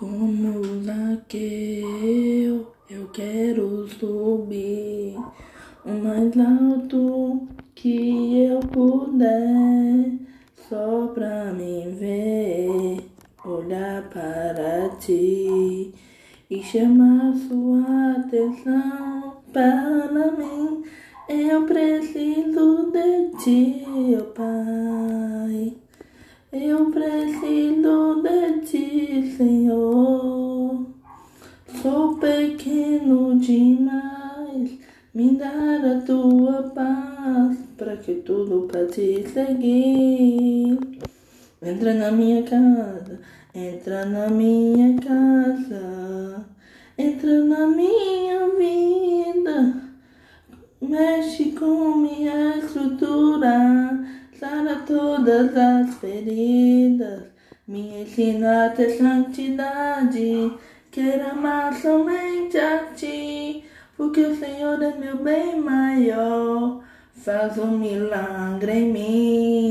Como Zaqueu, eu quero subir o mais alto que eu puder, só pra me ver, olhar para ti e chamar sua atenção para mim. Eu preciso de ti, oh Pai. Eu preciso de ti, Sou pequeno demais. Me dar a tua paz para que tudo para te seguir. Entra na minha casa, entra na minha casa, entra na minha vida. Mexe com minha estrutura, sara todas as feridas. Me ensina a ter santidade, quero amar somente a ti, porque o Senhor é meu bem maior. Faz um milagre em mim.